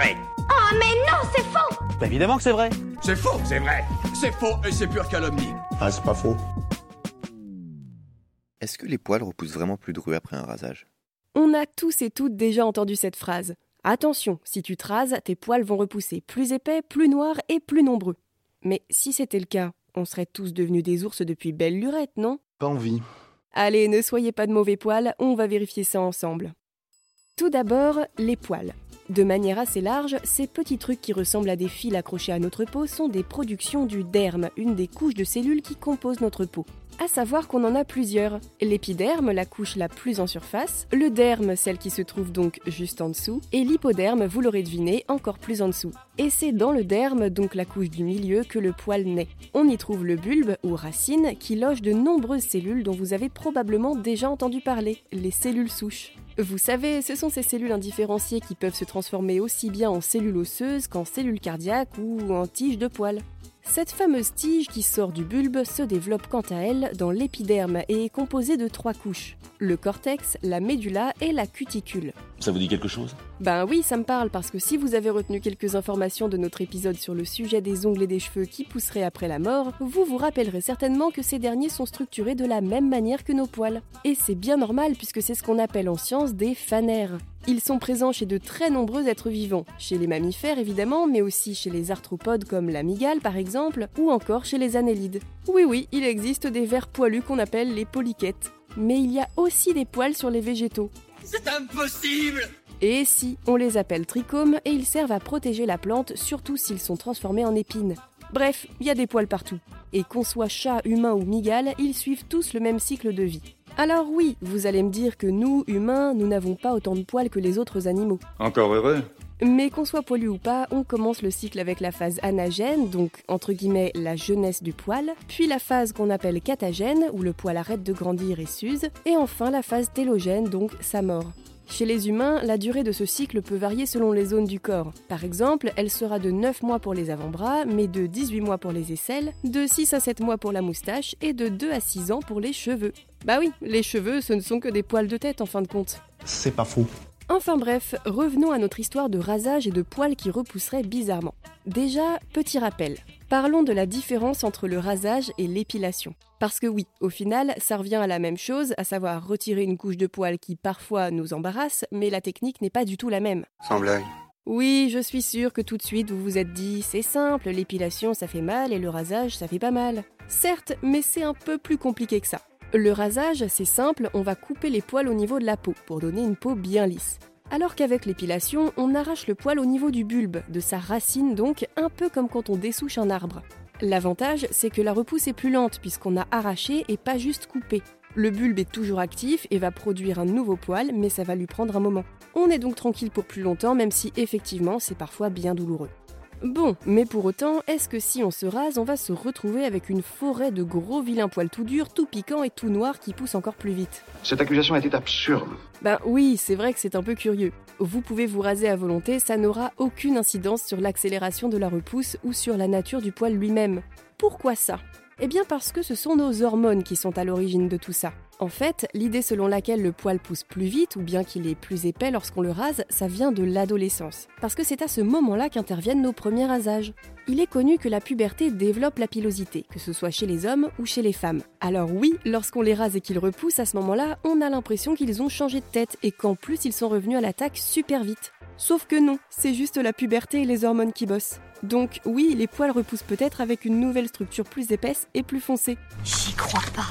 vrai. Oh mais non, c'est faux Bah évidemment que c'est vrai. C'est faux, c'est vrai. C'est faux et c'est pure calomnie. Ah, c'est pas faux. Est-ce que les poils repoussent vraiment plus de après un rasage? On a tous et toutes déjà entendu cette phrase. Attention, si tu te rases, tes poils vont repousser plus épais, plus noirs et plus nombreux. Mais si c'était le cas, on serait tous devenus des ours depuis belle lurette, non? Pas envie. Allez, ne soyez pas de mauvais poils, on va vérifier ça ensemble. Tout d'abord, les poils. De manière assez large, ces petits trucs qui ressemblent à des fils accrochés à notre peau sont des productions du derme, une des couches de cellules qui composent notre peau. À savoir qu'on en a plusieurs. L'épiderme, la couche la plus en surface, le derme, celle qui se trouve donc juste en dessous, et l'hypoderme, vous l'aurez deviné, encore plus en dessous. Et c'est dans le derme, donc la couche du milieu, que le poil naît. On y trouve le bulbe, ou racine, qui loge de nombreuses cellules dont vous avez probablement déjà entendu parler, les cellules souches. Vous savez, ce sont ces cellules indifférenciées qui peuvent se transformer aussi bien en cellules osseuses qu'en cellules cardiaques ou en tiges de poils. Cette fameuse tige qui sort du bulbe se développe quant à elle dans l'épiderme et est composée de trois couches le cortex, la médula et la cuticule. Ça vous dit quelque chose? Ben oui, ça me parle parce que si vous avez retenu quelques informations de notre épisode sur le sujet des ongles et des cheveux qui pousseraient après la mort, vous vous rappellerez certainement que ces derniers sont structurés de la même manière que nos poils. Et c'est bien normal puisque c'est ce qu'on appelle en science des fanères. Ils sont présents chez de très nombreux êtres vivants, chez les mammifères évidemment, mais aussi chez les arthropodes comme l'amygale par exemple, ou encore chez les annélides. Oui oui, il existe des vers poilus qu'on appelle les polychètes. Mais il y a aussi des poils sur les végétaux. C'est impossible Et si, on les appelle trichomes et ils servent à protéger la plante, surtout s'ils sont transformés en épines. Bref, il y a des poils partout. Et qu'on soit chat, humain ou migale, ils suivent tous le même cycle de vie. Alors oui, vous allez me dire que nous, humains, nous n'avons pas autant de poils que les autres animaux. Encore heureux Mais qu'on soit poilu ou pas, on commence le cycle avec la phase anagène, donc entre guillemets la jeunesse du poil, puis la phase qu'on appelle catagène, où le poil arrête de grandir et s'use, et enfin la phase télogène, donc sa mort. Chez les humains, la durée de ce cycle peut varier selon les zones du corps. Par exemple, elle sera de 9 mois pour les avant-bras, mais de 18 mois pour les aisselles, de 6 à 7 mois pour la moustache et de 2 à 6 ans pour les cheveux. Bah oui, les cheveux, ce ne sont que des poils de tête en fin de compte. C'est pas faux. Enfin bref, revenons à notre histoire de rasage et de poils qui repousseraient bizarrement. Déjà, petit rappel. Parlons de la différence entre le rasage et l'épilation. Parce que oui, au final, ça revient à la même chose, à savoir retirer une couche de poils qui parfois nous embarrasse, mais la technique n'est pas du tout la même. Sans blague. Oui, je suis sûre que tout de suite vous vous êtes dit c'est simple, l'épilation ça fait mal et le rasage ça fait pas mal. Certes, mais c'est un peu plus compliqué que ça. Le rasage, c'est simple, on va couper les poils au niveau de la peau pour donner une peau bien lisse. Alors qu'avec l'épilation, on arrache le poil au niveau du bulbe, de sa racine donc, un peu comme quand on dessouche un arbre. L'avantage, c'est que la repousse est plus lente puisqu'on a arraché et pas juste coupé. Le bulbe est toujours actif et va produire un nouveau poil, mais ça va lui prendre un moment. On est donc tranquille pour plus longtemps, même si effectivement c'est parfois bien douloureux. Bon, mais pour autant, est-ce que si on se rase, on va se retrouver avec une forêt de gros vilains poils tout durs, tout piquants et tout noirs qui poussent encore plus vite? Cette accusation était absurde. Ben oui, c'est vrai que c'est un peu curieux. Vous pouvez vous raser à volonté, ça n'aura aucune incidence sur l'accélération de la repousse ou sur la nature du poil lui-même. Pourquoi ça? Eh bien parce que ce sont nos hormones qui sont à l'origine de tout ça. En fait, l'idée selon laquelle le poil pousse plus vite ou bien qu'il est plus épais lorsqu'on le rase, ça vient de l'adolescence. Parce que c'est à ce moment-là qu'interviennent nos premiers rasages. Il est connu que la puberté développe la pilosité, que ce soit chez les hommes ou chez les femmes. Alors oui, lorsqu'on les rase et qu'ils repoussent à ce moment-là, on a l'impression qu'ils ont changé de tête et qu'en plus ils sont revenus à l'attaque super vite. Sauf que non, c'est juste la puberté et les hormones qui bossent. Donc oui, les poils repoussent peut-être avec une nouvelle structure plus épaisse et plus foncée. J'y crois pas.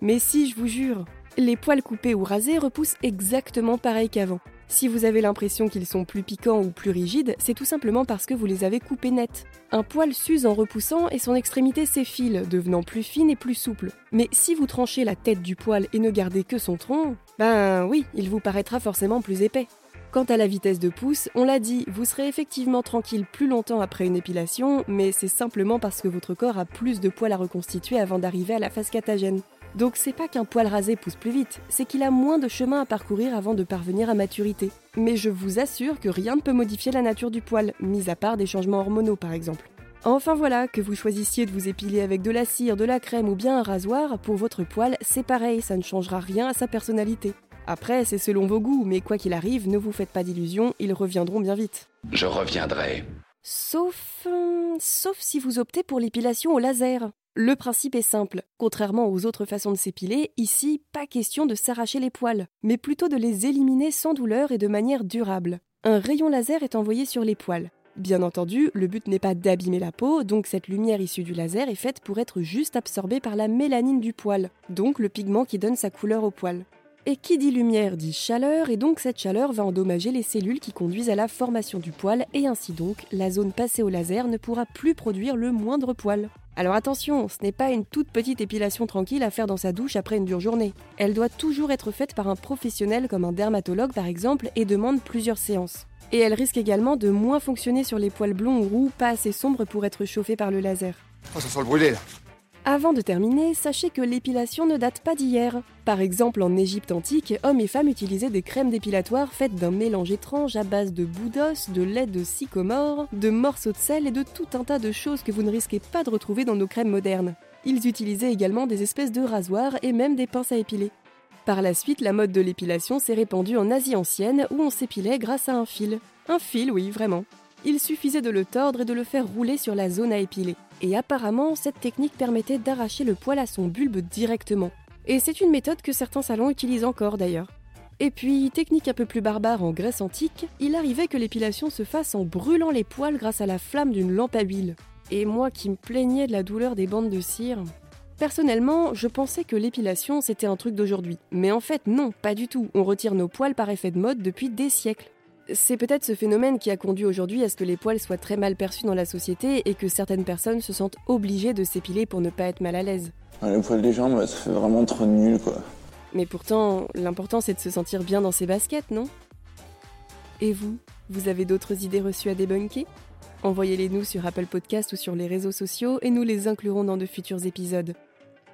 Mais si, je vous jure, les poils coupés ou rasés repoussent exactement pareil qu'avant. Si vous avez l'impression qu'ils sont plus piquants ou plus rigides, c'est tout simplement parce que vous les avez coupés net. Un poil s'use en repoussant et son extrémité s'effile, devenant plus fine et plus souple. Mais si vous tranchez la tête du poil et ne gardez que son tronc, ben oui, il vous paraîtra forcément plus épais. Quant à la vitesse de pousse, on l'a dit, vous serez effectivement tranquille plus longtemps après une épilation, mais c'est simplement parce que votre corps a plus de poils à reconstituer avant d'arriver à la phase catagène. Donc c'est pas qu'un poil rasé pousse plus vite, c'est qu'il a moins de chemin à parcourir avant de parvenir à maturité. Mais je vous assure que rien ne peut modifier la nature du poil, mis à part des changements hormonaux par exemple. Enfin voilà, que vous choisissiez de vous épiler avec de la cire, de la crème ou bien un rasoir, pour votre poil, c'est pareil, ça ne changera rien à sa personnalité. Après, c'est selon vos goûts, mais quoi qu'il arrive, ne vous faites pas d'illusions, ils reviendront bien vite. Je reviendrai. Sauf. euh, sauf si vous optez pour l'épilation au laser. Le principe est simple. Contrairement aux autres façons de s'épiler, ici, pas question de s'arracher les poils, mais plutôt de les éliminer sans douleur et de manière durable. Un rayon laser est envoyé sur les poils. Bien entendu, le but n'est pas d'abîmer la peau, donc cette lumière issue du laser est faite pour être juste absorbée par la mélanine du poil, donc le pigment qui donne sa couleur au poil. Et qui dit lumière dit chaleur, et donc cette chaleur va endommager les cellules qui conduisent à la formation du poil, et ainsi donc, la zone passée au laser ne pourra plus produire le moindre poil. Alors attention, ce n'est pas une toute petite épilation tranquille à faire dans sa douche après une dure journée. Elle doit toujours être faite par un professionnel comme un dermatologue par exemple, et demande plusieurs séances. Et elle risque également de moins fonctionner sur les poils blonds ou roux, pas assez sombres pour être chauffés par le laser. Oh, ça sent le brûlé, là. Avant de terminer, sachez que l'épilation ne date pas d'hier. Par exemple, en Égypte antique, hommes et femmes utilisaient des crèmes dépilatoires faites d'un mélange étrange à base de boue d'os, de lait de sycomore, de morceaux de sel et de tout un tas de choses que vous ne risquez pas de retrouver dans nos crèmes modernes. Ils utilisaient également des espèces de rasoirs et même des pinces à épiler. Par la suite, la mode de l'épilation s'est répandue en Asie ancienne où on s'épilait grâce à un fil. Un fil, oui, vraiment. Il suffisait de le tordre et de le faire rouler sur la zone à épiler. Et apparemment, cette technique permettait d'arracher le poil à son bulbe directement. Et c'est une méthode que certains salons utilisent encore d'ailleurs. Et puis, technique un peu plus barbare en Grèce antique, il arrivait que l'épilation se fasse en brûlant les poils grâce à la flamme d'une lampe à huile. Et moi qui me plaignais de la douleur des bandes de cire. Personnellement, je pensais que l'épilation c'était un truc d'aujourd'hui. Mais en fait, non, pas du tout. On retire nos poils par effet de mode depuis des siècles. C'est peut-être ce phénomène qui a conduit aujourd'hui à ce que les poils soient très mal perçus dans la société et que certaines personnes se sentent obligées de s'épiler pour ne pas être mal à l'aise. Ah, Les poils des jambes, ça fait vraiment trop nul, quoi. Mais pourtant, l'important c'est de se sentir bien dans ses baskets, non? Et vous, vous avez d'autres idées reçues à débunker? Envoyez-les nous sur Apple Podcast ou sur les réseaux sociaux et nous les inclurons dans de futurs épisodes.